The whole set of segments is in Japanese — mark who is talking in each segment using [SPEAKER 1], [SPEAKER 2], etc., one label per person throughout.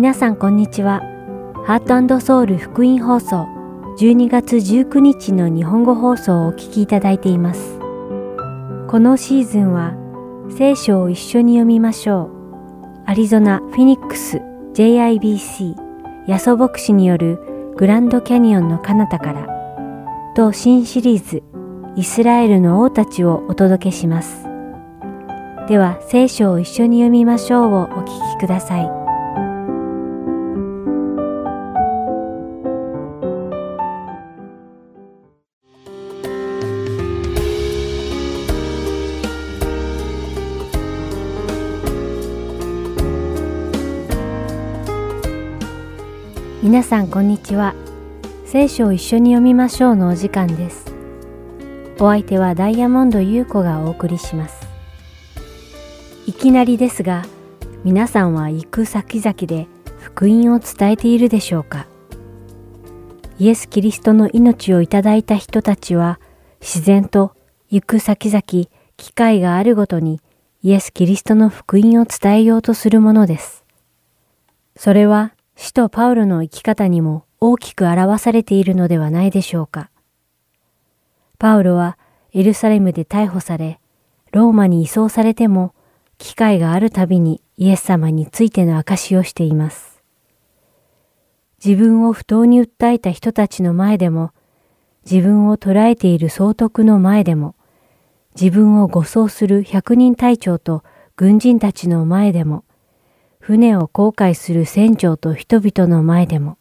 [SPEAKER 1] 皆さんこんにちは。ハートソウル福音放送12月19日の日本語放送をお聞きいただいています。このシーズンは聖書を一緒に読みましょう。アリゾナ・フィニックス JIBC ヤソ牧師によるグランドキャニオンの彼方からと新シリーズイスラエルの王たちをお届けします。では聖書を一緒に読みましょうをお聞きください。皆さんこんにちは。聖書を一緒に読みましょうのお時間です。お相手はダイヤモンド優子がお送りします。いきなりですが、皆さんは行く先々で福音を伝えているでしょうかイエス・キリストの命をいただいた人たちは自然と行く先々機会があるごとにイエス・キリストの福音を伝えようとするものです。それは使徒パウロの生き方にも大きく表されているのではないでしょうか。パウロはエルサレムで逮捕され、ローマに移送されても、機会があるたびにイエス様についての証をしています。自分を不当に訴えた人たちの前でも、自分を捉えている総督の前でも、自分を護送する百人隊長と軍人たちの前でも、船を航海する船長と人々の前でも、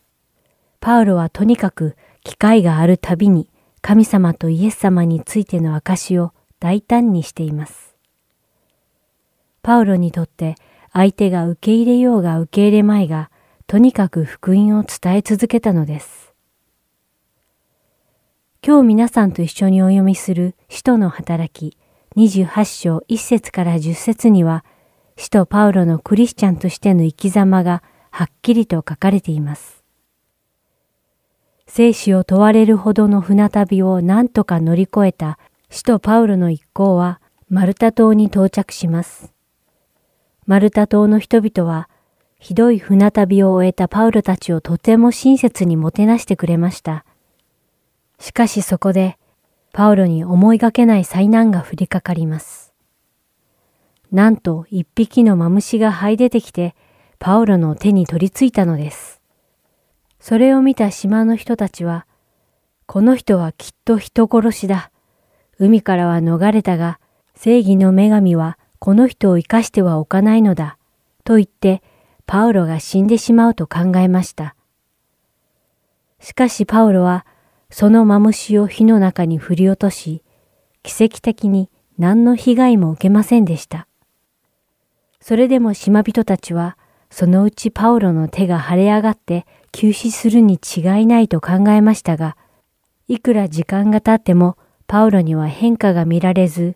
[SPEAKER 1] パウロはとにかく機会があるたびに神様とイエス様についての証を大胆にしています。パウロにとって相手が受け入れようが受け入れまいが、とにかく福音を伝え続けたのです。今日皆さんと一緒にお読みする使徒の働き28章1節から10節には、使徒パウロのクリスチャンとしての生き様がはっきりと書かれています。生死を問われるほどの船旅を何とか乗り越えた使徒パウロの一行はマルタ島に到着します。マルタ島の人々はひどい船旅を終えたパウロたちをとても親切にもてなしてくれました。しかしそこでパウロに思いがけない災難が降りかかります。なんと一匹のマムシが這い出てきてパウロの手に取り付いたのです。それを見た島の人たちは、この人はきっと人殺しだ。海からは逃れたが、正義の女神はこの人を生かしてはおかないのだ。と言って、パウロが死んでしまうと考えました。しかしパウロは、そのマムシを火の中に振り落とし、奇跡的に何の被害も受けませんでした。それでも島人たちは、そのうちパウロの手が腫れ上がって急死するに違いないと考えましたが、いくら時間が経ってもパウロには変化が見られず、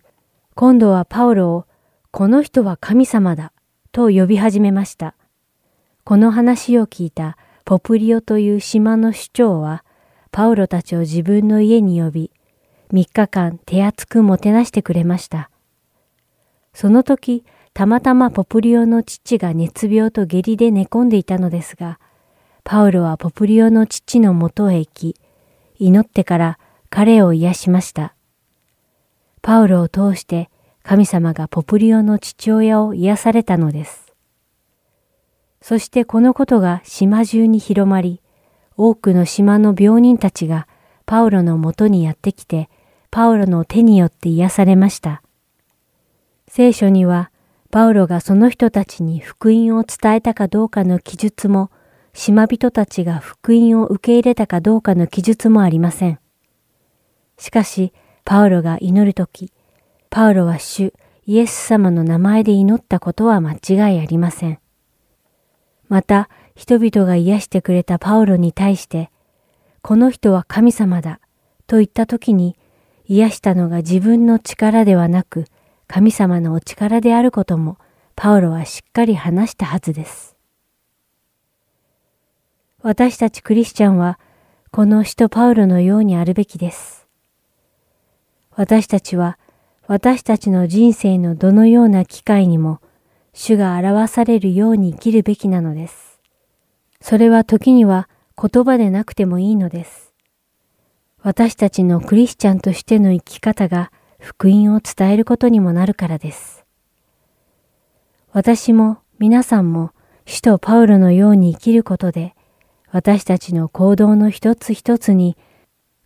[SPEAKER 1] 今度はパウロを、この人は神様だ、と呼び始めました。この話を聞いたポプリオという島の首長は、パウロたちを自分の家に呼び、3日間手厚くもてなしてくれました。その時、たまたまポプリオの父が熱病と下痢で寝込んでいたのですが、パウロはポプリオの父のもとへ行き、祈ってから彼を癒しました。パウロを通して神様がポプリオの父親を癒されたのです。そしてこのことが島中に広まり、多くの島の病人たちがパウロのもとにやってきて、パウロの手によって癒されました。聖書には、パウロがその人たちに福音を伝えたかどうかの記述も、島人たちが福音を受け入れたかどうかの記述もありません。しかし、パウロが祈るとき、パウロは主イエス様の名前で祈ったことは間違いありません。また、人々が癒してくれたパウロに対して、この人は神様だと言ったときに、癒したのが自分の力ではなく、神様のお力であることも、パウロはしっかり話したはずです。私たちクリスチャンは、この使徒パウロのようにあるべきです。私たちは、私たちの人生のどのような機会にも、主が表されるように生きるべきなのです。それは時には言葉でなくてもいいのです。私たちのクリスチャンとしての生き方が福音を伝えることにもなるからです。私も皆さんも使徒パウロのように生きることで私たちの行動の一つ一つに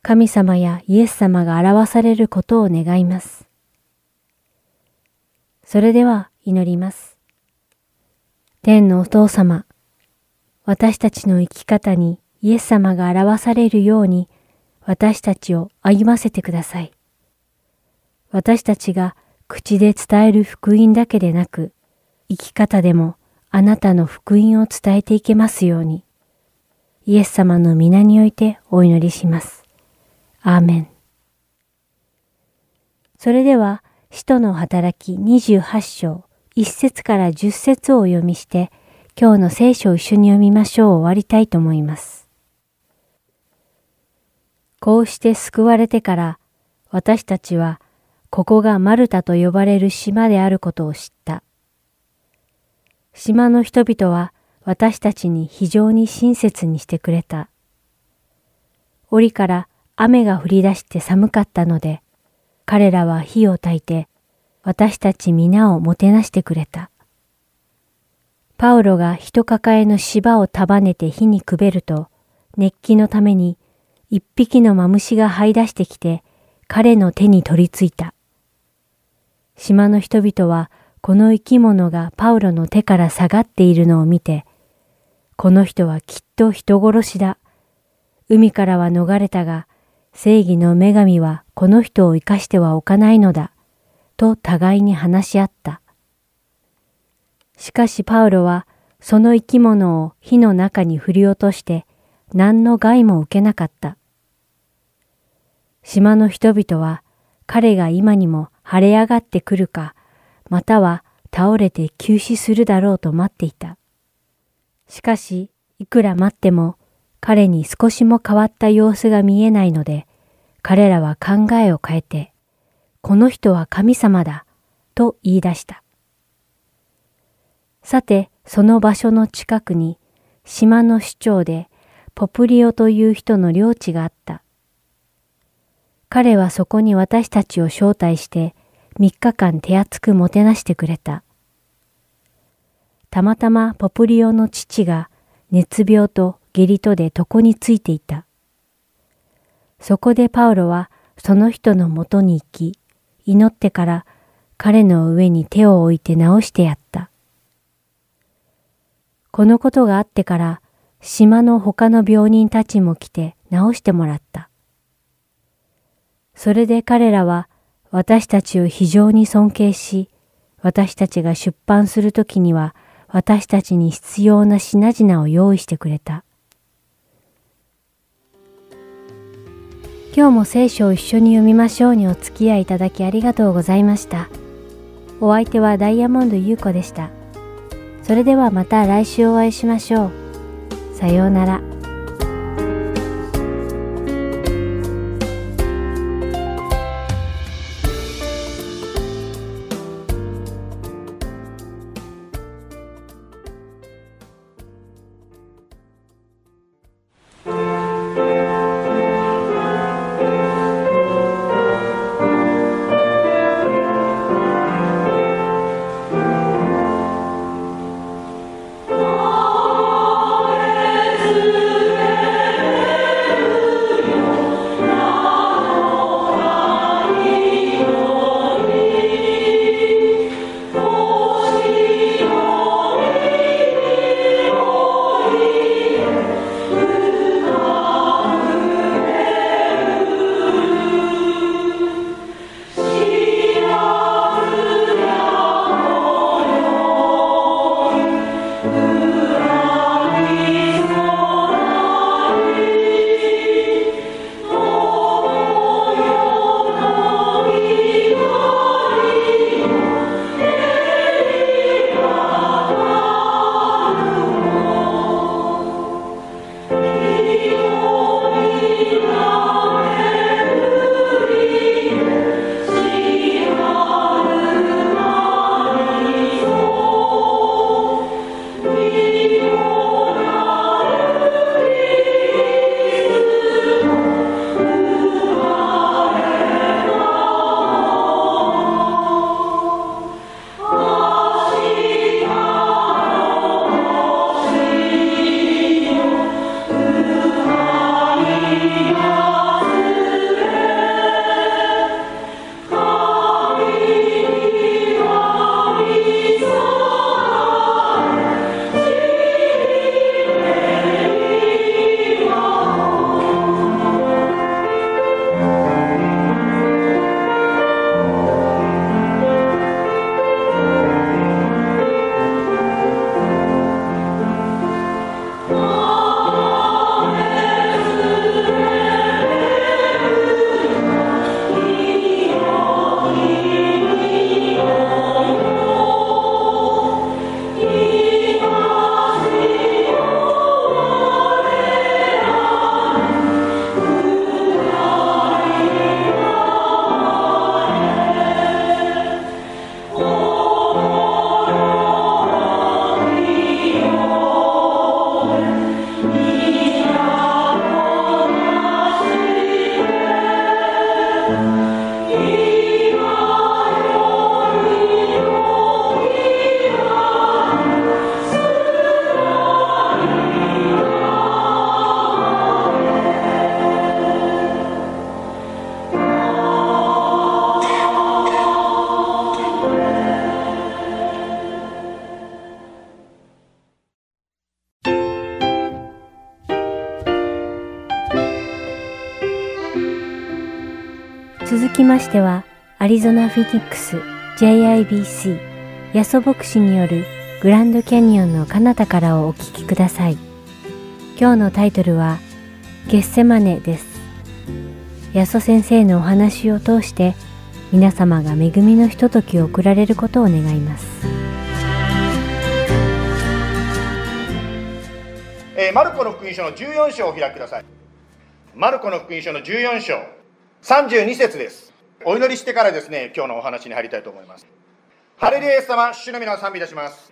[SPEAKER 1] 神様やイエス様が表されることを願います。それでは祈ります。天のお父様、私たちの生き方にイエス様が表されるように私たちを歩ませてください。私たちが口で伝える福音だけでなく、生き方でもあなたの福音を伝えていけますように、イエス様の皆においてお祈りします。アーメン。それでは、使徒の働き28章1節から10節をお読みして、今日の聖書を一緒に読みましょう終わりたいと思います。こうして救われてから、私たちは、ここがマルタと呼ばれる島であることを知った。島の人々は私たちに非常に親切にしてくれた。折から雨が降り出して寒かったので、彼らは火を焚いて私たち皆をもてなしてくれた。パウロが人抱えの芝を束ねて火にくべると、熱気のために一匹のマムシが這い出してきて彼の手に取り付いた。島の人々はこの生き物がパウロの手から下がっているのを見て、この人はきっと人殺しだ。海からは逃れたが、正義の女神はこの人を生かしてはおかないのだ。と互いに話し合った。しかしパウロはその生き物を火の中に振り落として何の害も受けなかった。島の人々は彼が今にも晴れ上がってくるかまたは倒れて急死するだろうと待っていた。しかし、いくら待っても彼に少しも変わった様子が見えないので、彼らは考えを変えて、この人は神様だ、と言い出した。さて、その場所の近くに、島の首長でポプリオという人の領地があった。彼はそこに私たちを招待して、3日間手厚くもてなしてくれた。たまたまポプリオの父が熱病と下痢とで床についていた。そこでパウロはその人のもとに行き、祈ってから彼の上に手を置いて治してやった。このことがあってから島の他の病人たちも来て治してもらった。それで彼らは私たちを非常に尊敬し、私たちが出版するときには私たちに必要な品々を用意してくれた。今日も聖書を一緒に読みましょうにお付き合いいただきありがとうございました。お相手はダイヤモンド優子でした。それではまた来週お会いしましょう。さようなら。アリゾナ・フィニックス JIBC ヤソ牧師によるグランドキャニオンの彼方からをお聞きください。今日のタイトルは、ゲッセマネです。ヤソ先生のお話を通して、皆様が恵みのひとときを送られることを願います。
[SPEAKER 2] えー、マルコの福音書の14章を開きください。マルコの福音書の14章、32節です。お祈りしてからですね、今日のお話に入りたいと思います。ハレルヤ様、主の皆を賛美いたします。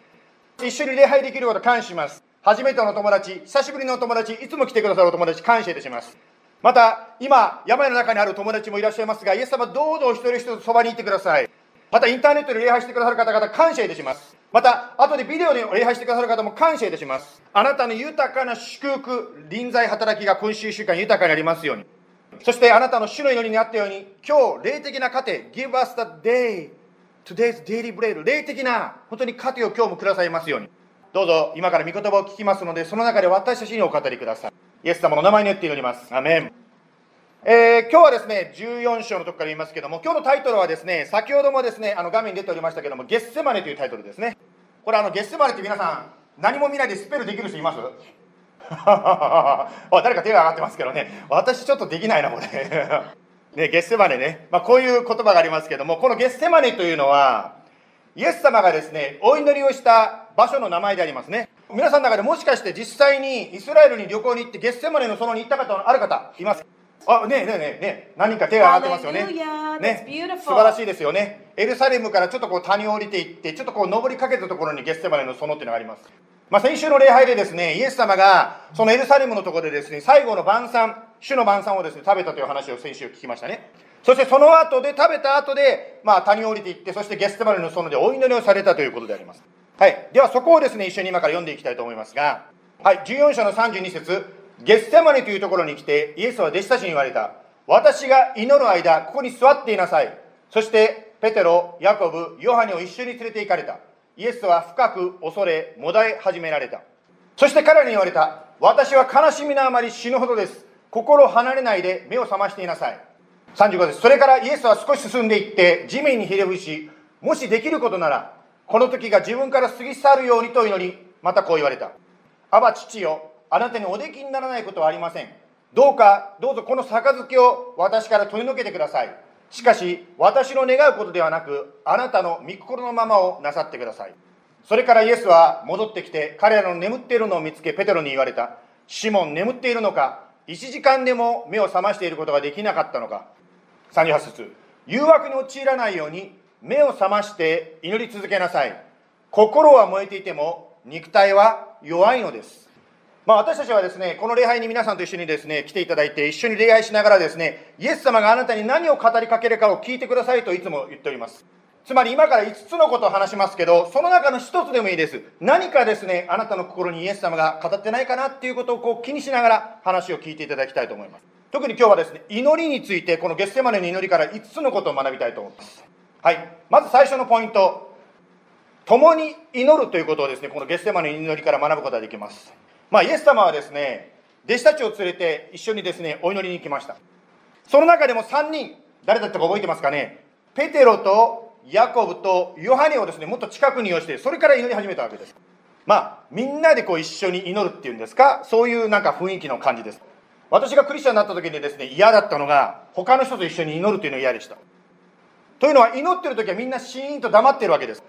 [SPEAKER 2] 一緒に礼拝できること感謝します。初めての友達、久しぶりの友達、いつも来てくださるお友達、感謝いたします。また、今、山の中にある友達もいらっしゃいますが、イエス様、どうぞ一人一人そばにいてください。また、インターネットで礼拝してくださる方々、感謝いたします。また、後でビデオで礼拝してくださる方も感謝いたします。あなたの豊かな祝福、臨在働きが今週1週間豊かになりますように。そしてあなたの主の祈りにあったように、今日、霊的な糧、give us the day, today's daily bread、霊的な、本当に糧を今日もくださいますように。どうぞ今から御言葉を聞きますので、その中で私たちにお語りください。イエス様の名前によって祈ります。アメン。えー、今日はですね、14章のとこから言いますけども、今日のタイトルはですね、先ほどもですね、あの画面に出ておりましたけども、ゲッセマネというタイトルですね。これあの、ゲッセマネって皆さん、何も見ないでスペルできる人います？誰か手が上がってますけどね、私ちょっとできないな、これ。ね、ゲッセマネね。まあ、こういう言葉がありますけども、このゲッセマネというのは、イエス様がですね、お祈りをした場所の名前でありますね。皆さんの中でもしかして実際にイスラエルに旅行に行ってゲッセマネの園に行った方ある方います？あ、ねえねえねえね何人か手が上がってますよね。ね、素晴らしいですよね。エルサレムからちょっとこう谷を降りていって、ちょっとこう登りかけたところにゲッセマネの園っていうのがあります。まあ、先週の礼拝でですね、イエス様がそのエルサレムのところでですね、最後の晩餐、主の晩餐をですね、食べたという話を先週聞きましたね。そしてその後で食べた後で、まあ、谷を降りていって、そしてゲステマルの園でお祈りをされたということであります。はい。ではそこをですね、一緒に今から読んでいきたいと思いますが、はい。14章の32節ゲステマネというところに来て、イエスは弟子たちに言われた。私が祈る間、ここに座っていなさい。そして、ペテロ、ヤコブ、ヨハネを一緒に連れて行かれた。イエスは深く恐れ、もだえ始められた。そして彼らに言われた。私は悲しみのあまり死ぬほどです。心離れないで目を覚ましていなさい。35です。それからイエスは少し進んでいって、地面にひれ伏し、もしできることなら、この時が自分から過ぎ去るようにと祈り、またこう言われた。アバ父よ、あなたにおできにならないことはありません。どうか、どうぞこの杯を私から取り除けてください。しかし、私の願うことではなく、あなたの御心のままをなさってください。それからイエスは戻ってきて、彼らの眠っているのを見つけ、ペテロに言われた。シモン、眠っているのか？1時間でも目を覚ましていることができなかったのか？38節。誘惑に陥らないように目を覚まして祈り続けなさい。心は燃えていても肉体は弱いのです。まあ、私たちはですね、この礼拝に皆さんと一緒にですね、来ていただいて、一緒に礼拝しながらですね、イエス様があなたに何を語りかけるかを聞いてくださいといつも言っております。つまり今から5つのことを話しますけど、その中の1つでもいいです。何かですね、あなたの心にイエス様が語ってないかなっていうことをこう気にしながら話を聞いていただきたいと思います。特に今日はですね、祈りについて、このゲッセマネの祈りから5つのことを学びたいと思います。はい。まず最初のポイント。共に祈るということをですね、このゲッセマネの祈りから学ぶことができます。まあ、イエス様はですね、弟子たちを連れて一緒にですね、お祈りに行きました。その中でも3人、誰だったか覚えてますかね？ペテロとヤコブとヨハネをですね、もっと近くに寄して、それから祈り始めたわけです。まあ、みんなでこう一緒に祈るっていうんですか、そういうなんか雰囲気の感じです。私がクリスチャンになった時にですね、嫌だったのが、他の人と一緒に祈るというのが嫌でした。というのは、祈ってる時はみんなシーンと黙ってるわけです。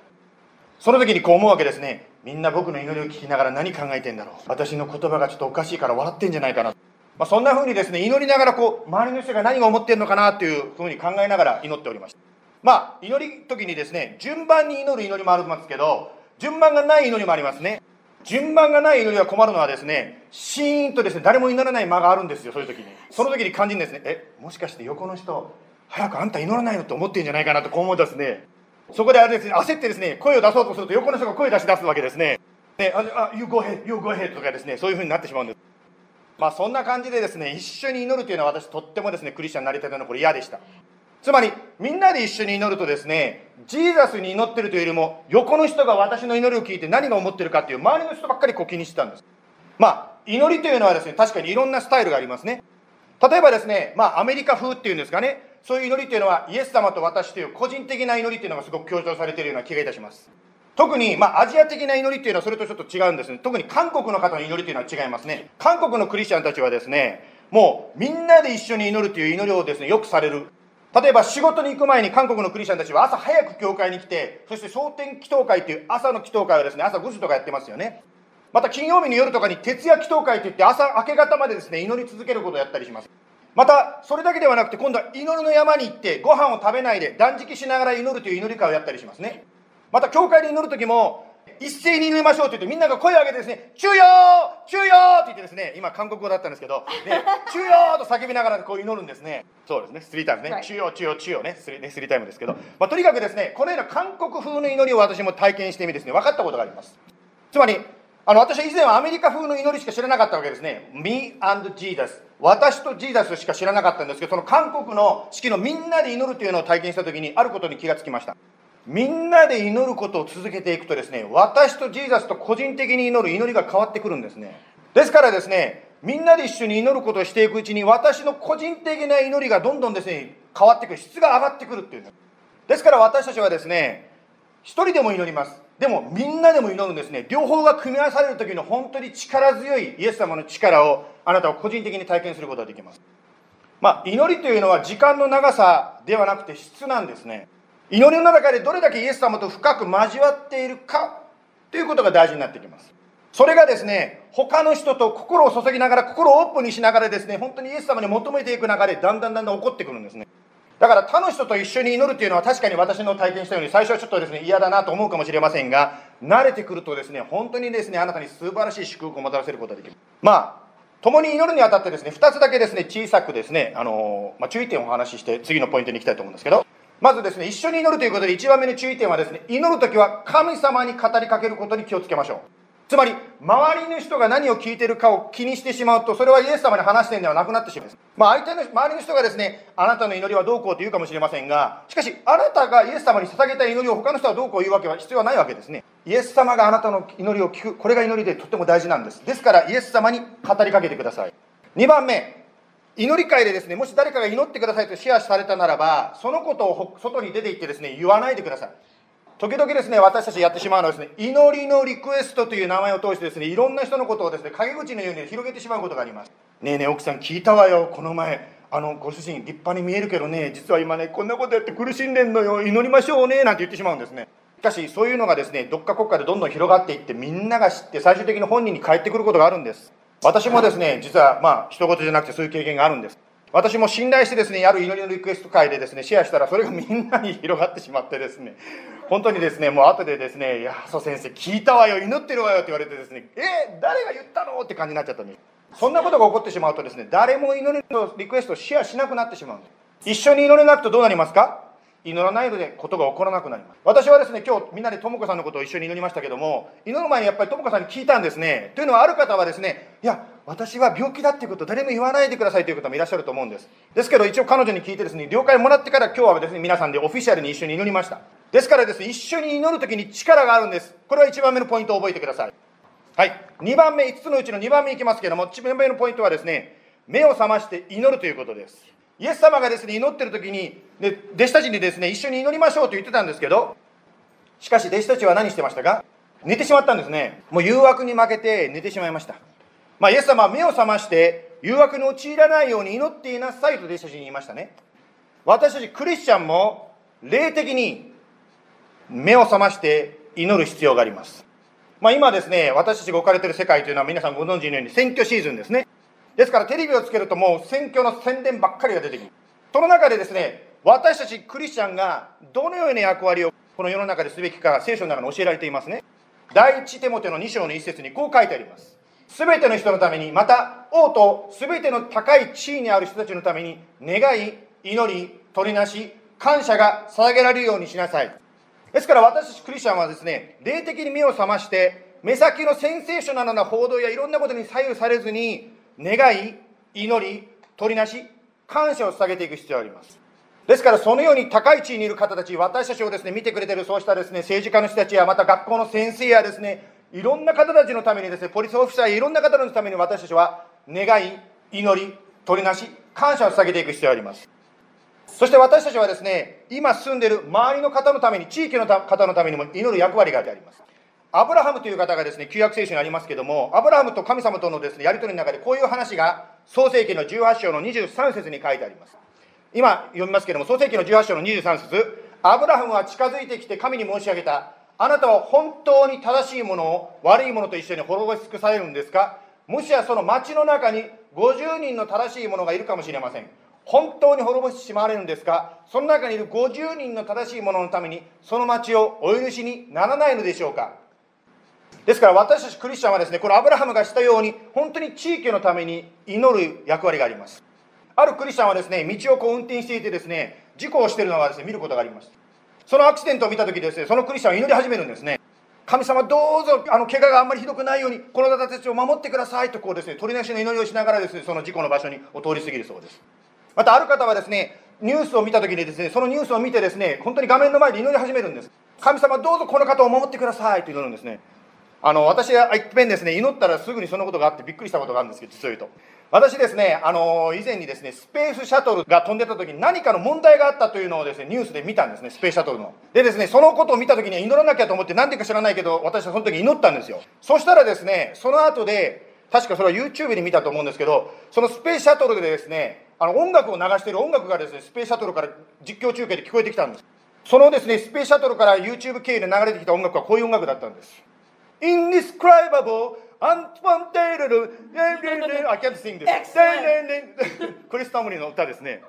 [SPEAKER 2] その時にこう思うわけですね。みんな僕の祈りを聞きながら何考えてんだろう。私の言葉がちょっとおかしいから笑ってんじゃないかな。まあ、そんな風にですね、祈りながらこう、周りの人が何が思ってんのかなという風に考えながら祈っておりました。まあ、祈り時にですね、順番に祈る祈りもありますけど、順番がない祈りもありますね。順番がない祈りは困るのはですね、シーンとですね、誰も祈らない間があるんですよ、そういう時に。その時に感じるんですね、え、もしかして横の人、早くあんた祈らないのって思ってんじゃないかなとこう思うとですね、そこであれですね、焦ってですね、声を出そうとすると横の人が声を出し出すわけですね。ね、あ、あ、You go ahead, you go ahead とかですね、そういう風になってしまうんです。まあそんな感じでですね、一緒に祈るというのは私とってもですね、クリスチャンになりたてのこれ嫌でした。つまり、みんなで一緒に祈るとですね、ジーザスに祈ってるというよりも、横の人が私の祈りを聞いて何が思ってるかっていう周りの人ばっかりこう気にしてたんです。まあ、祈りというのはですね、確かにいろんなスタイルがありますね。例えばですね、まあ、アメリカ風っていうんですかね、そういう祈りっていうのはイエス様と私という個人的な祈りっていうのがすごく強調されているような気がいたします。特に、まあ、アジア的な祈りっていうのはそれとちょっと違うんですね。特に韓国の方の祈りっていうのは違いますね。韓国のクリスチャンたちはですねもうみんなで一緒に祈るという祈りをですねよくされる。例えば仕事に行く前に韓国のクリスチャンたちは朝早く教会に来てそして蒼天祈祷会という朝の祈祷会をですね朝5時とかやってますよね。また金曜日の夜とかに徹夜祈祷会といって朝明け方までですね祈り続けることをやったりします。またそれだけではなくて今度は祈りの山に行ってご飯を食べないで断食しながら祈るという祈り会をやったりしますね。また教会で祈る時も一斉に祈りましょうって言ってみんなが声を上げてですね「中よ中よって言ってですね今韓国語だったんですけど「ね、中よと叫びながらこう祈るんですね。そうですねスリータイムね、中よ中よ中よねスリねスリータイムですけど、まあ、とにかくですねこのような韓国風の祈りを私も体験してみですね分かったことがあります。つまりあの私は以前はアメリカ風の祈りしか知らなかったわけですね Me and Jesus 私とジーザスしか知らなかったんですけどその韓国の式のみんなで祈るというのを体験した時にあることに気がつきましたみんなで祈ることを続けていくとですね、私とジーザスと個人的に祈る祈りが変わってくるんですね。ですからですね、みんなで一緒に祈ることをしていくうちに、私の個人的な祈りがどんどんですね、変わってくる、質が上がってくるっていう。ですから私たちはですね、一人でも祈ります。でもみんなでも祈るんですね。両方が組み合わされる時の本当に力強いイエス様の力をあなたは個人的に体験することができます。まあ、祈りというのは時間の長さではなくて質なんですね。祈りの中でどれだけイエス様と深く交わっているかということが大事になってきます。それがですね、他の人と心を注ぎながら、心をオープンにしながらですね、本当にイエス様に求めていく中で、だんだんだんだん起こってくるんですね。だから他の人と一緒に祈るというのは確かに私の体験したように最初はちょっとですね嫌だなと思うかもしれませんが慣れてくるとですね本当にですねあなたに素晴らしい祝福をもたらせることができるまあ共に祈るにあたってですね2つだけですね小さくですねあの、まあ、注意点をお話しして次のポイントに行きたいと思うんですけどまずですね、一緒に祈るということで1番目の注意点はですね、祈るときは神様に語りかけることに気をつけましょう。つまり、周りの人が何を聞いてるかを気にしてしまうと、それはイエス様に話してるんではなくなってしまいます。まあ、相手の、周りの人がですね、あなたの祈りはどうこうと言うかもしれませんが、しかし、あなたがイエス様に捧げた祈りを他の人はどうこう言うわけは必要はないわけですね。イエス様があなたの祈りを聞く、これが祈りでとっても大事なんです。ですから、イエス様に語りかけてください。2番目、祈り会でですね、もし誰かが祈ってくださいとシェアされたならば、そのことを外に出て行ってですね、言わないでください。時々ですね、私たちやってしまうのはですね、祈りのリクエストという名前を通してですね、いろんな人のことをですね、陰口のように広げてしまうことがあります。ねえねえ、奥さん聞いたわよ、この前。あの、ご主人立派に見えるけどね、実は今ね、こんなことやって苦しんでんのよ、祈りましょうね、なんて言ってしまうんですね。しかし、そういうのがですね、どっか国家でどんどん広がっていって、みんなが知って、最終的に本人に返ってくることがあるんです。私もですね、実は、まあ、一言じゃなくてそういう経験があるんです。私も信頼してですね、ある祈りのリクエスト会でですね、シェアしたら、それがみんなに広がってしまってですね、本当にですね、もう後でですね、いや、そう先生、聞いたわよ、祈ってるわよって言われてですね、え誰が言ったのって感じになっちゃったんです。そんなことが起こってしまうとですね、誰も祈りのリクエストをシェアしなくなってしまうんで。一緒に祈れなくとどうなりますか？祈らないのでことが起こらなくなります。私はですね今日みんなで智子さんのことを一緒に祈りましたけども祈る前にやっぱり智子さんに聞いたんですね。というのはある方はですねいや私は病気だっていうことを誰も言わないでくださいという方もいらっしゃると思うんです。ですけど一応彼女に聞いてですね了解もらってから今日はですね皆さんでオフィシャルに一緒に祈りました。ですからですね一緒に祈る時に力があるんです。これは1番目のポイントを覚えてください。はい。2番目5つのうちの2番目いきますけども1番目のポイントはですね目を覚まして祈るということです。イエス様がですね、祈ってる時に、で弟子たちにですね、一緒に祈りましょうと言ってたんですけど、しかし弟子たちは何してましたか？寝てしまったんですね。もう誘惑に負けて寝てしまいました。まあ、イエス様は目を覚まして、誘惑に陥らないように祈っていなさいと弟子たちに言いましたね。私たちクリスチャンも、霊的に目を覚まして祈る必要があります。まあ、今ですね、私たちが置かれている世界というのは皆さんご存知のように選挙シーズンですね。ですからテレビをつけるともう選挙の宣伝ばっかりが出てくる。その中でですね、私たちクリスチャンがどのような役割をこの世の中ですべきか聖書の中に教えられていますね。第一テモテの2章の一節にこう書いてあります。すべての人のために、また王とすべての高い地位にある人たちのために願い、祈り、取りなし、感謝が捧げられるようにしなさい。ですから私たちクリスチャンはですね、霊的に目を覚まして、目先のセンセーショナルな報道やいろんなことに左右されずに、願い、祈り、取りなし、感謝を捧げていく必要があります。ですから、そのように高い地位にいる方たち、私たちをですね、見てくれてるそうしたですね、政治家の人たちや、また学校の先生やですね、いろんな方たちのためにですね、ポリスオフィサーやいろんな方のために私たちは、願い、祈り、取りなし、感謝を捧げていく必要があります。そして私たちはですね、今住んでいる周りの方のために、地域の方のためにも祈る役割があります。アブラハムという方がですね、旧約聖書にありますけども、アブラハムと神様とのですね、やり取りの中でこういう話が、創世記の18章の23節に書いてあります。今読みますけども、創世記の18章の23節アブラハムは近づいてきて神に申し上げた。あなたは本当に正しいものを悪いものと一緒に滅ぼし尽くされるんですか？もしやその町の中に50人の正しい者がいるかもしれません。本当に滅ぼしてしまわれるんですか？その中にいる50人の正しい者のためにその町をお許しにならないのでしょうか？ですから私たちクリスチャンはですねこのアブラハムがしたように本当に地域のために祈る役割があります。あるクリスチャンはですね道をこう運転していてですね事故をしているのがですね見ることがあります。そのアクシデントを見た時ですねそのクリスチャンは祈り始めるんですね。神様どうぞあの怪我があんまりひどくないようにこの方たちを守ってくださいとこうですね取りなしの祈りをしながらですねその事故の場所にお通り過ぎるそうです。またある方はですねニュースを見た時にですねそのニュースを見てですね本当に画面の前で祈り始めるんです。神様どうぞこの方を守ってくださいと祈るんですね。あの私は一遍ですね祈ったらすぐにそのことがあってびっくりしたことがあるんですけど実を言うと。私ですねあの以前にですねスペースシャトルが飛んでた時に何かの問題があったというのをですねニュースで見たんですねスペースシャトルの。でですねそのことを見た時に祈らなきゃと思って何でか知らないけど私はその時祈ったんですよ。そしたらですねその後で確かそれは YouTube で見たと思うんですけどそのスペースシャトルでですねあの音楽を流している音楽がですねスペースシャトルから実況中継で聞こえてきたんです。そのですねスペースシャトルから YouTube 経由で流れてきた音楽はこういう音楽だったんです。Indescribable Unfounded I can't sing this クリスタムリの歌ですね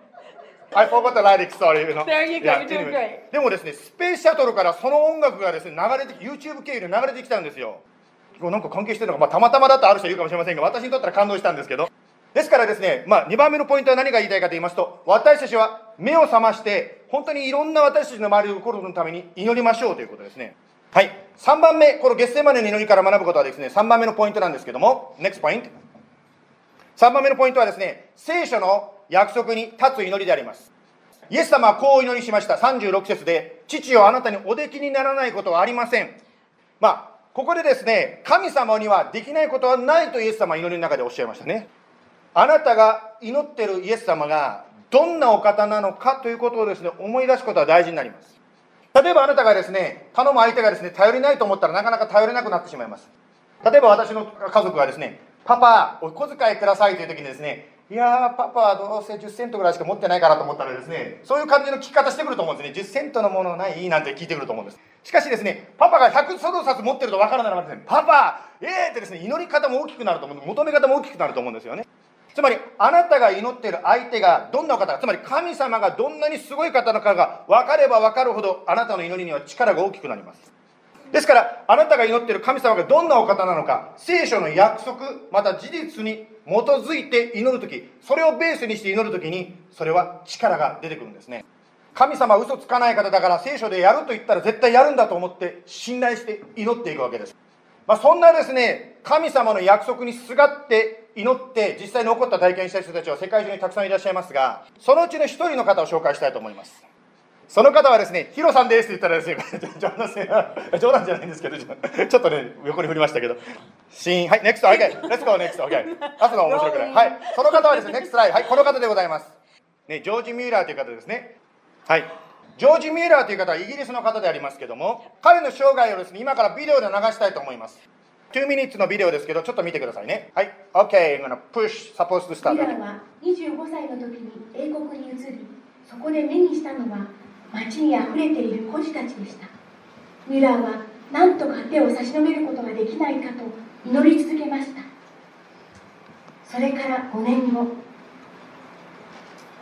[SPEAKER 2] I forgot the lyrics, sorry. You know?
[SPEAKER 3] There you go, you're doing great.
[SPEAKER 2] でもですね、スペースシャトルからその音楽がですね、流れて、YouTube 経由で流れてきたんですよ。なんか関係してるのか、まあ、たまたまだとある人いるかもしれませんが、私にとったら感動したんですけど。ですからですね、まあ、2番目のポイントは何が言いたいかと言いますと、私たちは目を覚まして、本当にいろんな私たちの周りを起こるのために祈りましょうということですね。はい。3番目、この月世までの祈りから学ぶことはですね、3番目のポイントなんですけども、NEXT point。3番目のポイントはですね、聖書の約束に立つ祈りであります。イエス様はこうお祈りしました。36節で、父よあなたにおできにならないことはありません。まあ、ここでですね、神様にはできないことはないとイエス様は祈りの中でおっしゃいましたね。あなたが祈ってるイエス様がどんなお方なのかということをですね、思い出すことは大事になります。例えばあなたがですね、頼む相手がですね、頼りないと思ったらなかなか頼れなくなってしまいます。例えば私の家族がですね、パパ、お小遣いくださいという時にですね、いやー、パパはどうせ10セントぐらいしか持ってないからと思ったらですね、そういう感じの聞き方してくると思うんですね。10セントのものないなんて聞いてくると思うんです。しかしですね、パパが100ソロ札持ってると分からならばですね、パパ、えーってですね、祈り方も大きくなると思う、求め方も大きくなると思うんですよね。つまり、あなたが祈っている相手がどんなお方か、つまり神様がどんなにすごい方のかが分かれば分かるほど、あなたの祈りには力が大きくなります。ですから、あなたが祈っている神様がどんなお方なのか、聖書の約束、また事実に基づいて祈るとき、それをベースにして祈るときに、それは力が出てくるんですね。神様は嘘つかない方だから聖書でやると言ったら絶対やるんだと思って信頼して祈っていくわけです。まあ、そんなですね、神様の約束にすがって祈って実際に起こった体験した人たちは世界中にたくさんいらっしゃいますが、そのうちの一人の方を紹介したいと思います。その方はですね、ヒロさんですって言ったらですね、冗談 冗談じゃないんですけど、ちょっとね、横に振りましたけど、シーン、はい、 next、OK、let's go、next、OK。朝の面白くない。はい、その方はですね、ネクストライはい、この方でございます。ね、ジョージ・ミューラーという方ですね。はい。ジョージ・ミューラーという方はイギリスの方でありますけども、彼の生涯をですね、今からビデオで流したいと思います。2 minutes のビデオですけど、ちょっと見てくださいね。はい。OK, I'm gonna push, supposed to start.
[SPEAKER 4] ミラーは25歳の時に英国に移り、そこで目にしたのは、街にあふれている孤児たちでしたミュラーは何とか手を差し伸べることができないかと祈り続けましたそれから5年後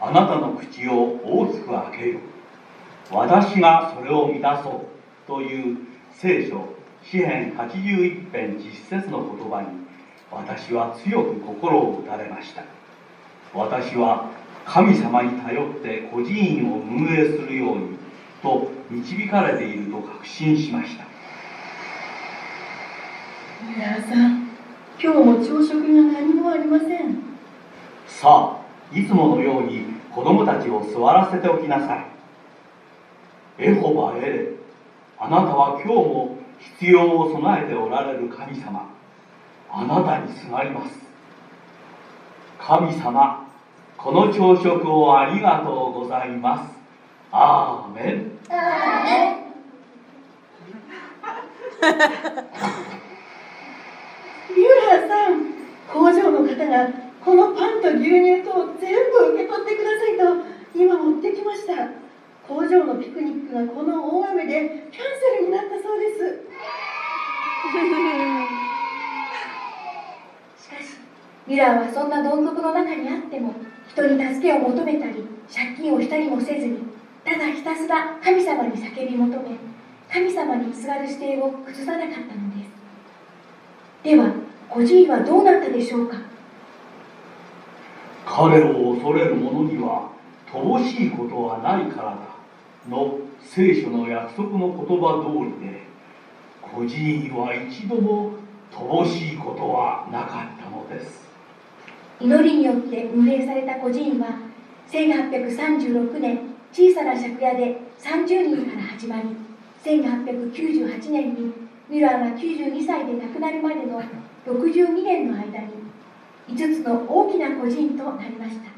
[SPEAKER 5] あなたの口を大きく開けよ私がそれを満たそうという聖書詩編81編実節の言葉に私は強く心を打たれました。私は神様に頼って孤児院を運営するようにと導かれていると確信しました。
[SPEAKER 4] 皆さん今日も朝食が何もありません。
[SPEAKER 5] さあいつものように子供たちを座らせておきなさいエホバエレあなたは今日も必要を備えておられる神様。あなたにすがります。神様この朝食をありがとうございます。アーメン。
[SPEAKER 4] ミュラーさん工場の方がこのパンと牛乳と全部受け取ってくださいと今持ってきました。工場のピクニックがこの大雨でキャンセルになったそうです。しかしミュラーはそんなどん底の中にあっても人に助けを求めたり借金をしたりもせずにただひたすら神様に叫び求め神様にすがる姿勢を崩さなかったのです。では孤児院はどうなったでしょうか？
[SPEAKER 5] 彼を恐れる者には乏しいことはないからだの聖書の約束の言葉通りで孤児院は一度も乏しいことはなかったのです。
[SPEAKER 4] 祈りによって運営された孤児院は1836年小さな借家で30人から始まり1898年にミュラーが92歳で亡くなるまでの62年の間に5つの大きな孤児院となりました。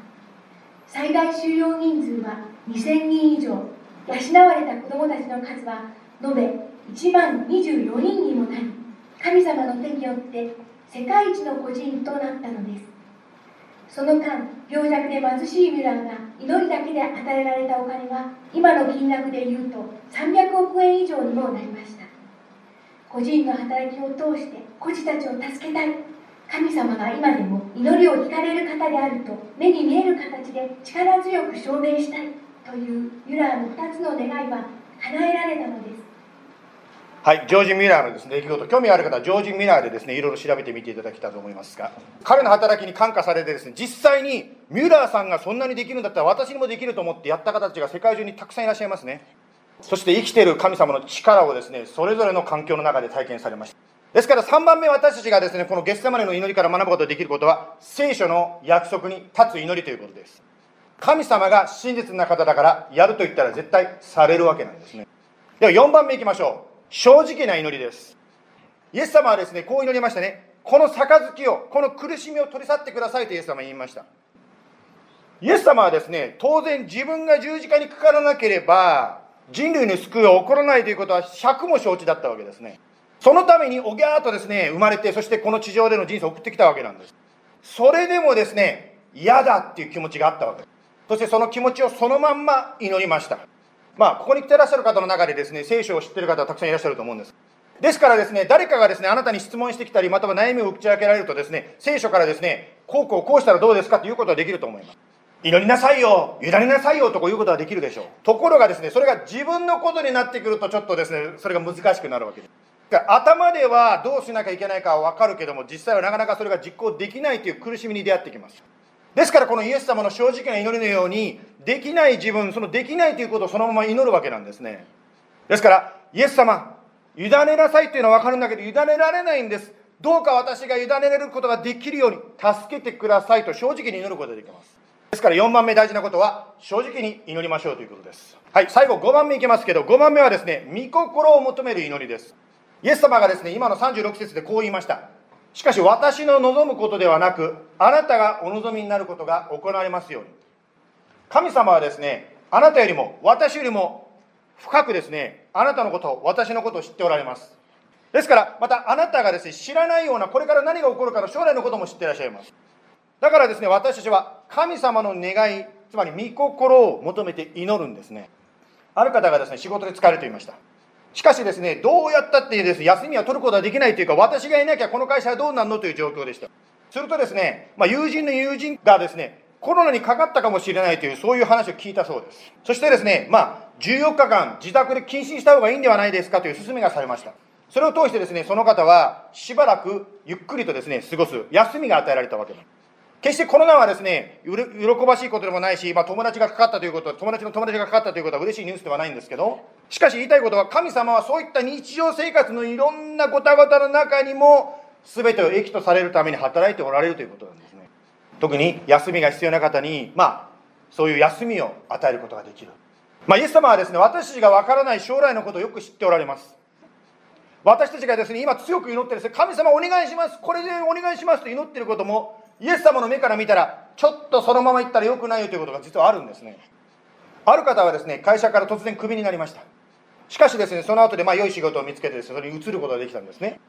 [SPEAKER 4] 最大収容人数は2000人以上。養われた子どもたちの数は延べ1万24人にもなり神様の手によって世界一の孤児院となったのです。その間病弱で貧しいミュラーが祈りだけで与えられたお金は今の金額で言うと300億円以上にもなりました。個人の働きを通して孤児たちを助けたい。神様が今でも祈りを聞かれる方であると目に見える形で力強く証明したい。というミュラーの2つの願いは叶えられたのです
[SPEAKER 2] はい、ジョージ・ミラーのですね、出来事、興味ある方はジョージ・ミラーでですね、いろいろ調べてみていただきたいと思いますが、彼の働きに感化されてですね、実際にミュラーさんがそんなにできるんだったら私にもできると思ってやった方たちが世界中にたくさんいらっしゃいますね。そして生きてる神様の力をですね、それぞれの環境の中で体験されました。ですから3番目私たちがですね、このゲッセマネの祈りから学ぶことができることは、聖書の約束に立つ祈りということです。神様が真実な方だからやると言ったら絶対されるわけなんですね。では4番目いきましょう。正直な祈りです。イエス様はですねこう祈りましたね。この杯をこの苦しみを取り去ってくださいとイエス様は言いました。イエス様はですね当然自分が十字架にかからなければ人類の救いは起こらないということは尺も承知だったわけですね。そのためにおぎゃーとですね生まれてそしてこの地上での人生を送ってきたわけなんです。それでもですね嫌だっていう気持ちがあったわけ。ですそしてその気持ちをそのまんま祈りましたまあ、ここに来てらっしゃる方の中でですね、聖書を知ってる方はたくさんいらっしゃると思うんです。ですからですね、誰かがですね、あなたに質問してきたり、または悩みを打ち明けられるとですね、聖書からですね、こうこうこうしたらどうですか？ということはできると思います。祈りなさいよ、委ねなさいよとこういうことはできるでしょう。ところがですね、それが自分のことになってくるとちょっとですね、それが難しくなるわけです。頭ではどうしなきゃいけないかは分かるけども、実際はなかなかそれが実行できないという苦しみに出会ってきます。ですからこのイエス様の正直な祈りのようにできない自分そのできないということをそのまま祈るわけなんですね。ですからイエス様委ねなさいっていうのは分かるんだけど委ねられないんです。どうか私が委ねれることができるように助けてくださいと正直に祈ることができます。ですから4番目大事なことは正直に祈りましょうということです。はい最後5番目いきますけど5番目はですね御心を求める祈りです。イエス様がですね今の36節でこう言いました。しかし私の望むことではなくあなたがお望みになることが行われますように。神様はですねあなたよりも私よりも深くですねあなたのことを私のことを知っておられます。ですからまたあなたがですね知らないようなこれから何が起こるかの将来のことも知ってらっしゃいます。だからですね私たちは神様の願いつまり御心を求めて祈るんですね。ある方がですね仕事で疲れていました。しかしですね、どうやったってです、ね、休みは取ることはできないというか、私がいなきゃこの会社はどうなるのという状況でした。するとですね、まあ、友人の友人がですね、コロナにかかったかもしれないという、そういう話を聞いたそうです。そしてですね、まあ、14日間自宅で謹慎した方がいいんではないですかという勧めがされました。それを通してですね、その方はしばらくゆっくりとですね、過ごす休みが与えられたわけです。決してコロナはですね、喜ばしいことでもないし、まあ、友達がかかったということは、友達の友達がかかったということは嬉しいニュースではないんですけど、しかし言いたいことは神様はそういった日常生活のいろんなごたごたの中にも全てを益とされるために働いておられるということなんですね。特に休みが必要な方にまあそういう休みを与えることができる。まあイエス様はですね私たちがわからない将来のことをよく知っておられます。私たちがですね今強く祈ってですね神様お願いしますこれでお願いしますと祈っていることもイエス様の目から見たらちょっとそのまま行ったらよくないよということが実はあるんですね。ある方はですね会社から突然クビになりました。しかしですねその後でまあ良い仕事を見つけてですねそれに移ることができたんですね。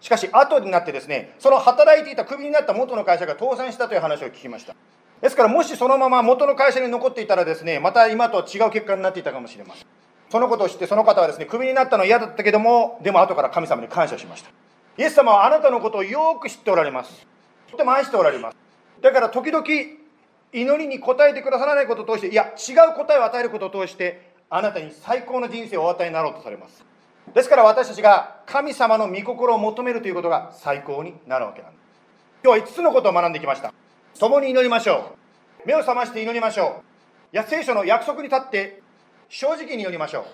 [SPEAKER 2] しかし後になってですねその働いていたクビになった元の会社が倒産したという話を聞きました。ですからもしそのまま元の会社に残っていたらですねまた今とは違う結果になっていたかもしれません。そのことを知ってその方はですねクビになったのは嫌だったけどもでも後から神様に感謝しました。イエス様はあなたのことをよく知っておられます。とても愛しておられます。だから時々祈りに応えてくださらないことを通していや違う答えを与えることを通してあなたに最高の人生をお与えになろうとされます。ですから私たちが神様の御心を求めるということが最高になるわけなんです。今日は5つのことを学んできました。共に祈りましょう。目を覚まして祈りましょう。いや聖書の約束に立って正直に祈りましょう。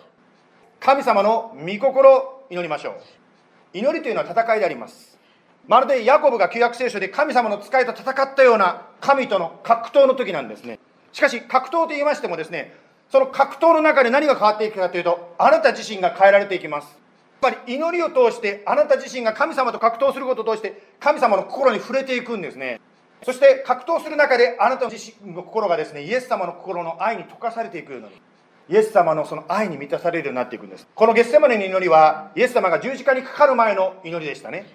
[SPEAKER 2] 神様の御心を祈りましょう。祈りというのは戦いであります。まるでヤコブが旧約聖書で神様の使いと戦ったような神との格闘の時なんですね。しかし格闘と言いましてもですねその格闘の中で何が変わっていくかというとあなた自身が変えられていきます。つまり祈りを通してあなた自身が神様と格闘することを通して神様の心に触れていくんですね。そして格闘する中であなた自身の心がですねイエス様の心の愛に溶かされていくようにイエス様のその愛に満たされるようになっていくんです。このゲッセマネの祈りはイエス様が十字架にかかる前の祈りでしたね。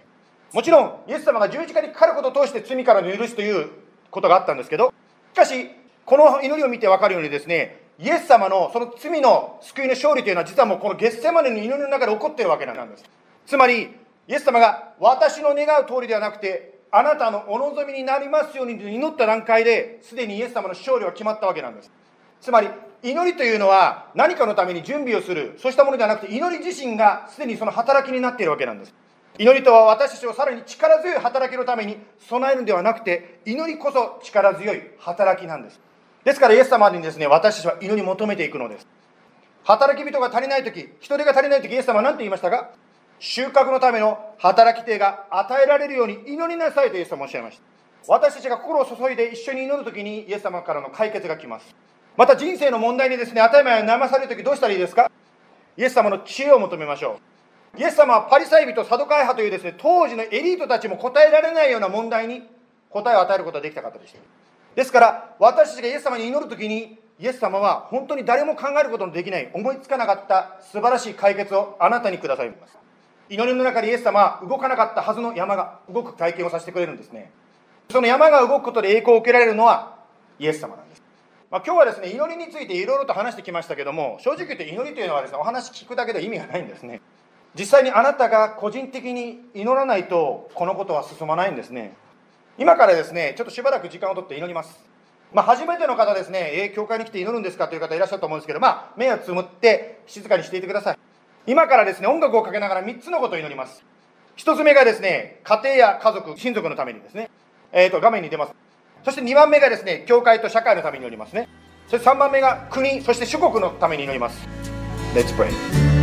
[SPEAKER 2] もちろんイエス様が十字架にかかることを通して罪からの許しということがあったんですけどしかしこの祈りを見て分かるようにですねイエス様のその罪の救いの勝利というのは実はもうこのゲッセマネの祈りの中で起こっているわけなんです。つまりイエス様が私の願う通りではなくてあなたのお望みになりますようにと祈った段階ですでにイエス様の勝利は決まったわけなんです。つまり祈りというのは何かのために準備をするそうしたものではなくて祈り自身がすでにその働きになっているわけなんです。祈りとは私たちをさらに力強い働きのために備えるんではなくて祈りこそ力強い働きなんです。ですからイエス様にですね私たちは祈り求めていくのです。働き人が足りない時人手が足りない時イエス様は何て言いましたか？収穫のための働き手が与えられるように祈りなさいとイエス様はおっしゃいました。私たちが心を注いで一緒に祈る時にイエス様からの解決が来ます。また人生の問題にですね頭や悩まされる時どうしたらいいですか？イエス様の知恵を求めましょう。イエス様はパリサイ人サドカイ派というですね当時のエリートたちも答えられないような問題に答えを与えることができた方でした。ですから私たちがイエス様に祈る時にイエス様は本当に誰も考えることのできない思いつかなかった素晴らしい解決をあなたにくださいます。祈りの中でイエス様は動かなかったはずの山が動く体験をさせてくれるんですね。その山が動くことで栄光を受けられるのはイエス様なんです。まあ、今日はですね祈りについていろいろと話してきましたけども正直言って祈りというのはですねお話聞くだけで意味がないんですね。実際にあなたが個人的に祈らないとこのことは進まないんですね今からですねちょっとしばらく時間をとって祈りますまあ、初めての方ですね、えー、教会に来て祈るんですかという方いらっしゃると思うんですけど、まあ、目をつむって静かにしていてください。今からですね、音楽をかけながら3つのことを祈ります。1つ目がですね、家庭や家族、親族のためにですね、えっ、ー、と、画面に出ます。そして2番目がですね、教会と社会のために祈りますね。そして3番目が国、そして諸国のために祈ります。Let's pray.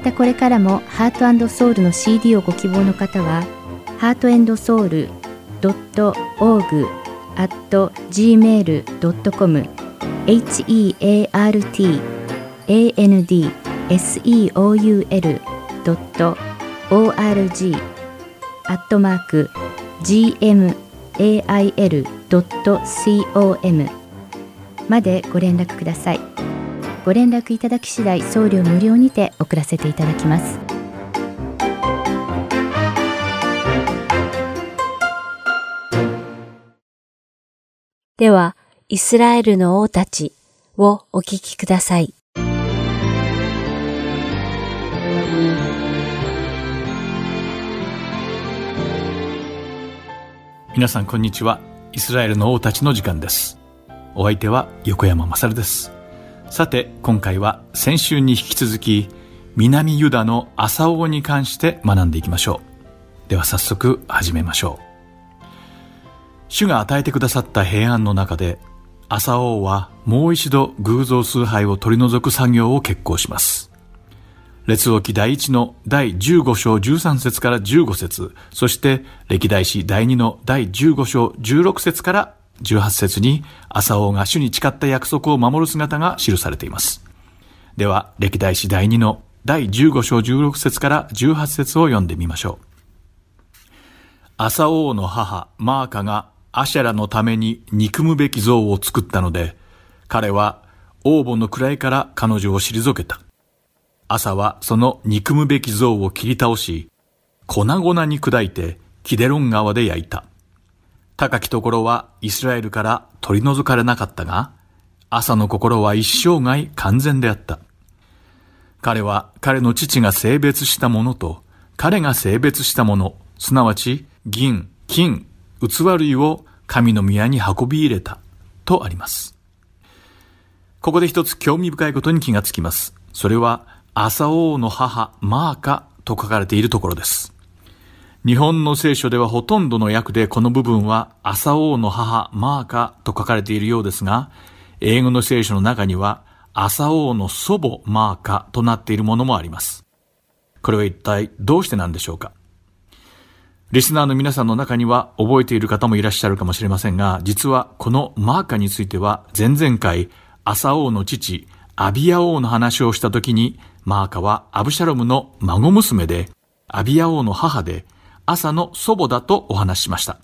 [SPEAKER 3] またこれからもハートソウルの CD をご希望の方は、ハートソウル .org at gmail.com heart and seoul.org アットマーク gmail.com までご連絡ください。ご連絡いただき次第送料無料にて送らせていただきます。
[SPEAKER 1] では、イスラエルの王たちをお聞きください。
[SPEAKER 6] 皆さんこんにちは。イスラエルの王たちの時間です。お相手は横山まさるです。さて、今回は先週に引き続き、南ユダの朝王に関して学んでいきましょう。では早速始めましょう。主が与えてくださった平安の中で、朝王はもう一度偶像崇拝を取り除く作業を決行します。列王記第一の第15章13節から15節そして歴代史第2の第15章16節から18節に朝王が主に誓った約束を守る姿が記されています。では、歴代史第2の第15章16節から18節を読んでみましょう。朝王の母、マーカがアシャラのために憎むべき像を作ったので、彼は王母の位から彼女を退けた。朝はその憎むべき像を切り倒し、粉々に砕いてキデロン川で焼いた。高きところはイスラエルから取り除かれなかったが、朝の心は一生涯完全であった。彼は彼の父が性別したものと、彼が性別したもの、すなわち銀、金、器類を神の宮に運び入れたとあります。ここで一つ興味深いことに気がつきます。それは、朝王の母、マーカと書かれているところです。日本の聖書ではほとんどの訳でこの部分は朝王の母、マーカと書かれているようですが、英語の聖書の中には朝王の祖母、マーカとなっているものもあります。これは一体どうしてなんでしょうか？リスナーの皆さんの中には覚えている方もいらっしゃるかもしれませんが、実はこのマーカについては前々回、朝王の父、アビア王の話をした時に、マーカはアブシャロムの孫娘で、アビア王の母で、朝の祖母だとお話ししました。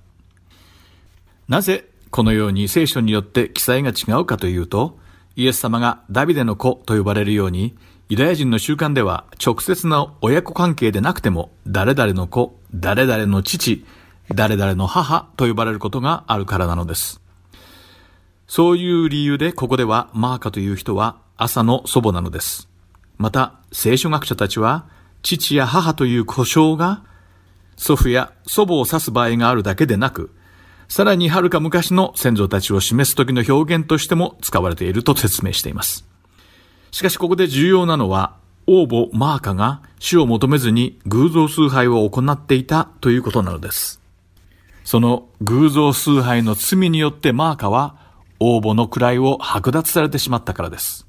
[SPEAKER 6] なぜこのように聖書によって記載が違うかというと、イエス様がダビデの子と呼ばれるように、ユダヤ人の習慣では直接の親子関係でなくても、誰々の子、誰々の父、誰々の母と呼ばれることがあるからなのです。そういう理由でここではマーカという人は朝の祖母なのです。また、聖書学者たちは、父や母という故障が、祖父や祖母を指す場合があるだけでなく、さらにはるか昔の先祖たちを示す時の表現としても使われていると説明しています。しかしここで重要なのは、王母マーカが死を求めずに偶像崇拝を行っていたということなのです。その偶像崇拝の罪によってマーカは王母の位を剥奪されてしまったからです。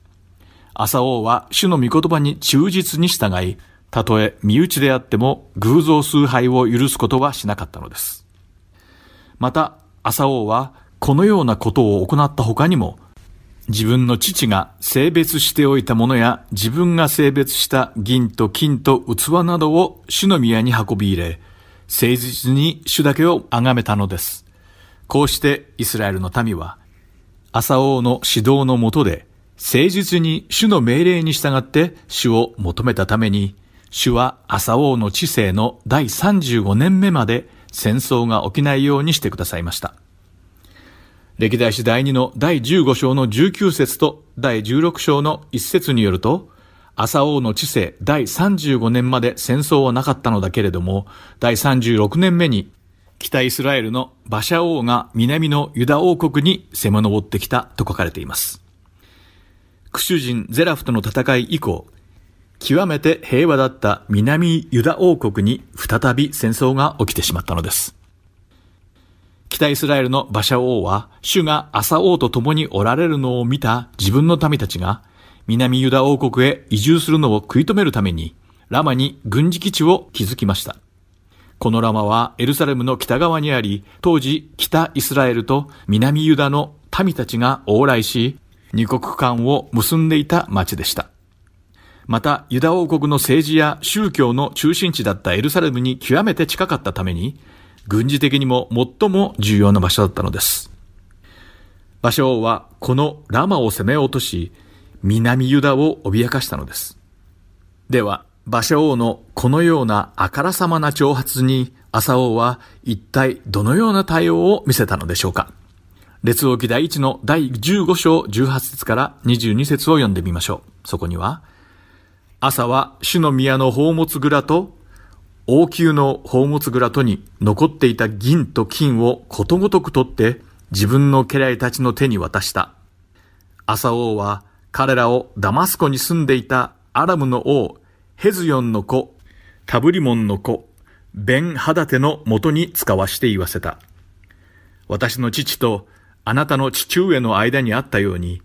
[SPEAKER 6] 朝王は主の御言葉に忠実に従い、たとえ身内であっても偶像崇拝を許すことはしなかったのです。また、朝王はこのようなことを行った他にも自分の父が性別しておいたものや自分が性別した銀と金と器などを主の宮に運び入れ、誠実に主だけを崇めたのです。こうしてイスラエルの民は、朝王の指導のもとで、誠実に主の命令に従って主を求めたために、主は朝王の治世の第35年目まで戦争が起きないようにしてくださいました。歴代史第2の第15章の19節と第16章の1節によると、朝王の治世第35年まで戦争はなかったのだけれども、第36年目に北イスラエルの馬車王が南のユダ王国に攻め上ってきたと書かれています。クシュ人ゼラフとの戦い以降、極めて平和だった南ユダ王国に再び戦争が起きてしまったのです。北イスラエルの馬車王は、主が朝王と共におられるのを見た自分の民たちが、南ユダ王国へ移住するのを食い止めるために、ラマに軍事基地を築きました。このラマはエルサレムの北側にあり、当時北イスラエルと南ユダの民たちが往来し、二国間を結んでいた町でした。また、ユダ王国の政治や宗教の中心地だったエルサレムに極めて近かったために、軍事的にも最も重要な場所だったのです。場所王はこのラマを攻め落とし、南ユダを脅かしたのです。では、馬車王のこのようなあからさまな挑発に、朝王は一体どのような対応を見せたのでしょうか。列王記第一の第15章18節から22節を読んでみましょう。そこには、朝は主の宮の宝物蔵と王宮の宝物蔵とに残っていた銀と金をことごとく取って自分の家来たちの手に渡した。朝王は彼らをダマスコに住んでいたアラムの王ヘズヨンの子、タブリモンの子、ベン・ハダテの元に使わして言わせた。私の父とあなたの父上の間にあったように、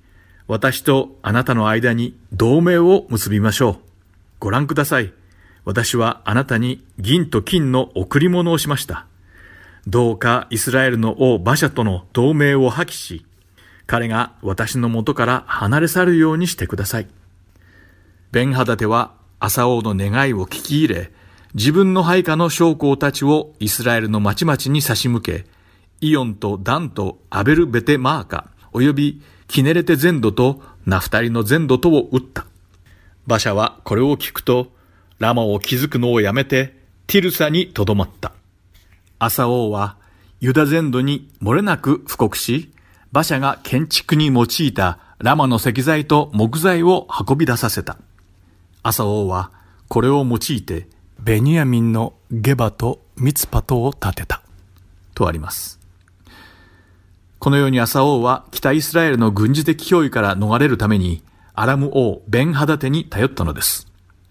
[SPEAKER 6] 私とあなたの間に同盟を結びましょう。ご覧ください。私はあなたに銀と金の贈り物をしました。どうかイスラエルの王馬車との同盟を破棄し、彼が私の元から離れ去るようにしてください。ベンハダテは朝王の願いを聞き入れ、自分の配下の将校たちをイスラエルの町々に差し向け、イオンとダンとアベルベテマーカ、及びキネレテ全土とナフタリの全土とを撃った。馬車はこれを聞くと、ラマを築くのをやめて、ティルサにとどまった。朝王は、ユダ全土に漏れなく布告し、馬車が建築に用いたラマの石材と木材を運び出させた。朝王はこれを用いてベニヤミンのゲバとミツパトを建てた。とあります。このように朝王は北イスラエルの軍事的脅威から逃れるためにアラム王ベンハダテに頼ったのです。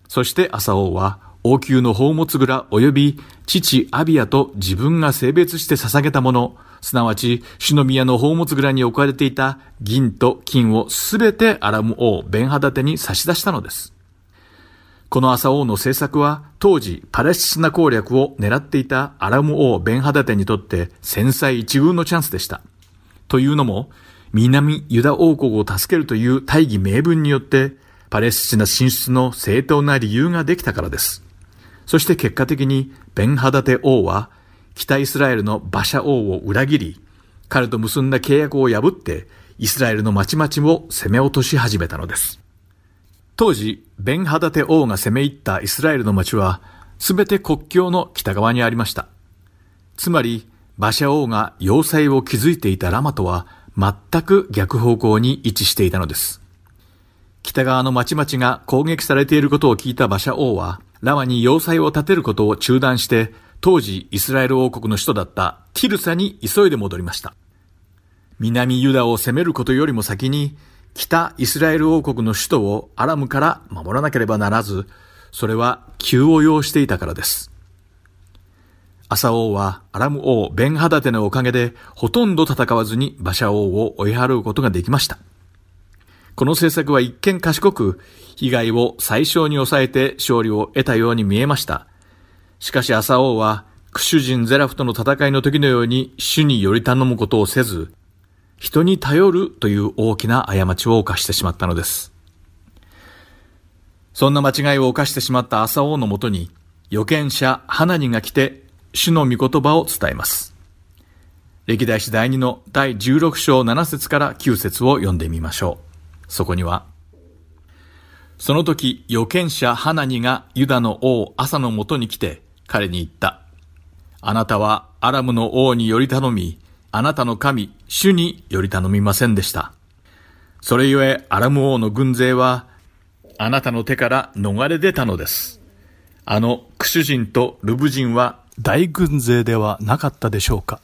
[SPEAKER 6] そして朝王は王宮の宝物蔵及び父アビアと自分が性別して捧げたもの、すなわち主の宮の宝物蔵に置かれていた銀と金をすべてアラム王ベンハダテに差し出したのです。この朝王の政策は当時パレスチナ攻略を狙っていたアラム王ベンハダテにとって繊細一遇のチャンスでした。というのも、南ユダ王国を助けるという大義名分によってパレスチナ進出の正当な理由ができたからです。そして結果的にベンハダテ王は北イスラエルの馬車王を裏切り、彼と結んだ契約を破ってイスラエルの町々を攻め落とし始めたのです。当時、ベンハダテ王が攻め入ったイスラエルの町は、すべて国境の北側にありました。つまり、馬車王が要塞を築いていたラマとは、全く逆方向に位置していたのです。北側の町々が攻撃されていることを聞いた馬車王は、ラマに要塞を建てることを中断して、当時イスラエル王国の首都だったティルサに急いで戻りました。南ユダを攻めることよりも先に、北イスラエル王国の首都をアラムから守らなければならず、それは急を要していたからです。アサ王はアラム王ベンハダテのおかげでほとんど戦わずに馬車王を追い払うことができました。この政策は一見賢く、被害を最小に抑えて勝利を得たように見えました。しかしアサ王は、クシュ人ゼラフとの戦いの時のように主により頼むことをせず、人に頼るという大きな過ちを犯してしまったのです。そんな間違いを犯してしまった朝王のもとに、預言者ハナニが来て、主の御言葉を伝えます。歴代史第2の第16章7節から9節を読んでみましょう。そこには、その時預言者ハナニがユダの王朝のもとに来て彼に言った。あなたはアラムの王により頼み、あなたの神、主により頼みませんでした。それゆえ、アラム王の軍勢は、あなたの手から逃れ出たのです。あの、クシュ人とルブ人は大軍勢ではなかったでしょうか。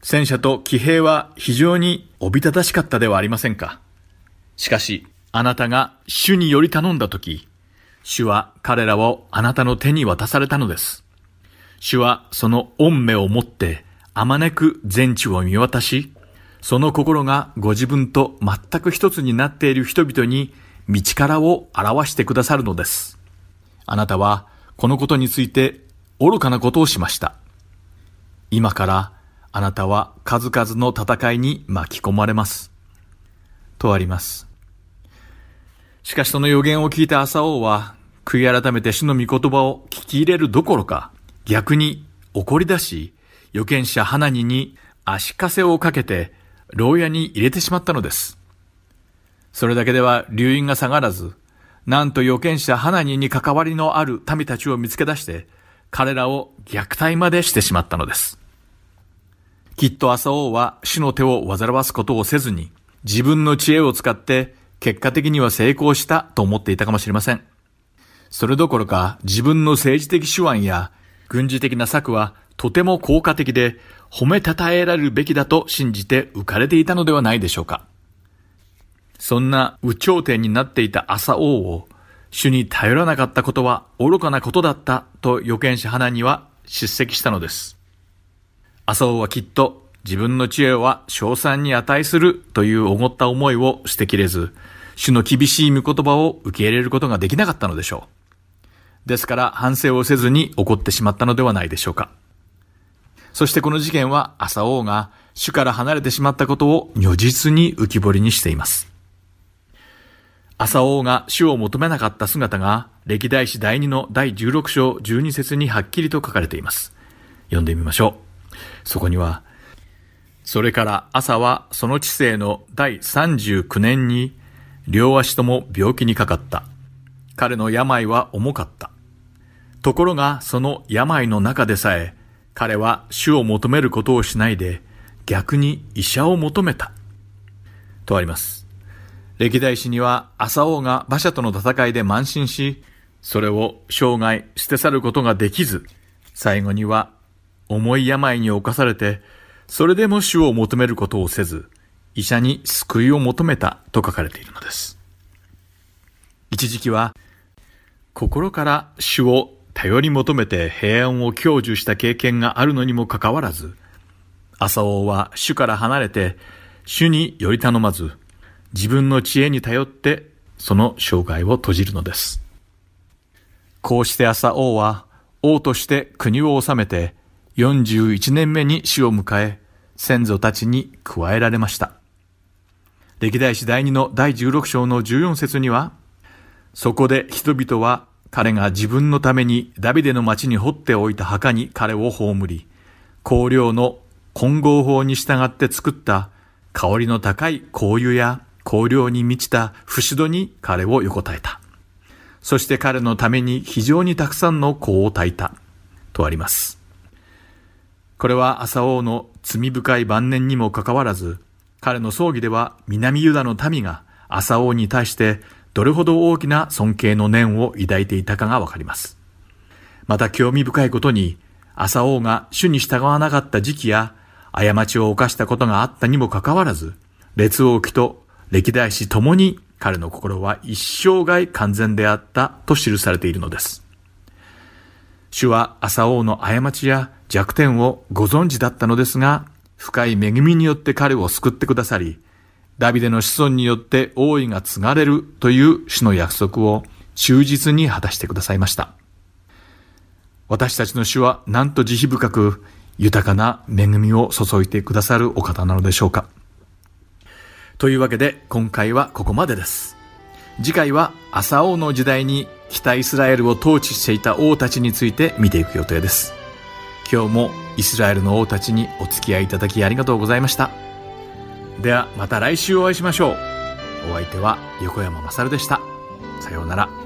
[SPEAKER 6] 戦車と騎兵は非常におびただしかったではありませんか。しかし、あなたが主により頼んだとき、主は彼らをあなたの手に渡されたのです。主はその恩目をもってあまねく全地を見渡し、その心がご自分と全く一つになっている人々に道からを表してくださるのです。あなたはこのことについて愚かなことをしました。今からあなたは数々の戦いに巻き込まれます。とあります。しかしその予言を聞いた朝王は、悔い改めて主の御言葉を聞き入れるどころか、逆に怒り出し、預言者ハナに足かせをかけて、牢屋に入れてしまったのです。それだけでは留飲が下がらず、なんと預言者ハナニに関わりのある民たちを見つけ出して、彼らを虐待までしてしまったのです。きっと朝王は主の手を煩わすことをせずに、自分の知恵を使って結果的には成功したと思っていたかもしれません。それどころか自分の政治的手腕や軍事的な策はとても効果的で褒めたたえられるべきだと信じて浮かれていたのではないでしょうか。そんな有頂天になっていた朝王を主に頼らなかったことは愚かなことだったと預言者花には叱責したのです。朝尾はきっと自分の知恵は賞賛に値するというおごった思いを捨てきれず、主の厳しい御言葉を受け入れることができなかったのでしょう。ですから反省をせずに怒ってしまったのではないでしょうか。そしてこの事件は朝王が主から離れてしまったことを如実に浮き彫りにしています。朝王が主を求めなかった姿が歴代史第2の第16章12節にはっきりと書かれています。読んでみましょう。そこには、それから朝はその知性の第39年に両足とも病気にかかった。彼の病は重かった。ところがその病の中でさえ彼は主を求めることをしないで逆に医者を求めた。とあります。歴代史には朝王が馬車との戦いで慢心し、それを生涯捨て去ることができず、最後には重い病に侵されて、それでも主を求めることをせず、医者に救いを求めたと書かれているのです。一時期は、心から主を頼り求めて平安を享受した経験があるのにもかかわらず、朝王は主から離れて、主により頼まず、自分の知恵に頼ってその生涯を閉じるのです。こうして朝王は王として国を治めて41年目に死を迎え、先祖たちに加えられました。歴代史第2の第16章の14節には、そこで人々は彼が自分のためにダビデの町に掘っておいた墓に彼を葬り、香料の混合法に従って作った香りの高い香油や香料に満ちた節戸に彼を横たえた。そして彼のために非常にたくさんの香を焚いた。とあります。これは朝王の罪深い晩年にもかかわらず、彼の葬儀では南ユダの民が朝王に対してどれほど大きな尊敬の念を抱いていたかがわかります。また興味深いことに、朝王が主に従わなかった時期や過ちを犯したことがあったにもかかわらず、列王記と歴代史ともに彼の心は一生涯完全であったと記されているのです。主は朝王の過ちや弱点をご存知だったのですが、深い恵みによって彼を救ってくださり、ダビデの子孫によって王位が継がれるという主の約束を忠実に果たしてくださいました。私たちの主はなんと慈悲深く豊かな恵みを注いでくださるお方なのでしょうか。というわけで今回はここまでです。次回は朝王の時代に北イスラエルを統治していた王たちについて見ていく予定です。今日もイスラエルの王たちにお付き合いいただきありがとうございました。ではまた来週お会いしましょう。お相手は横山まさるでした。さようなら。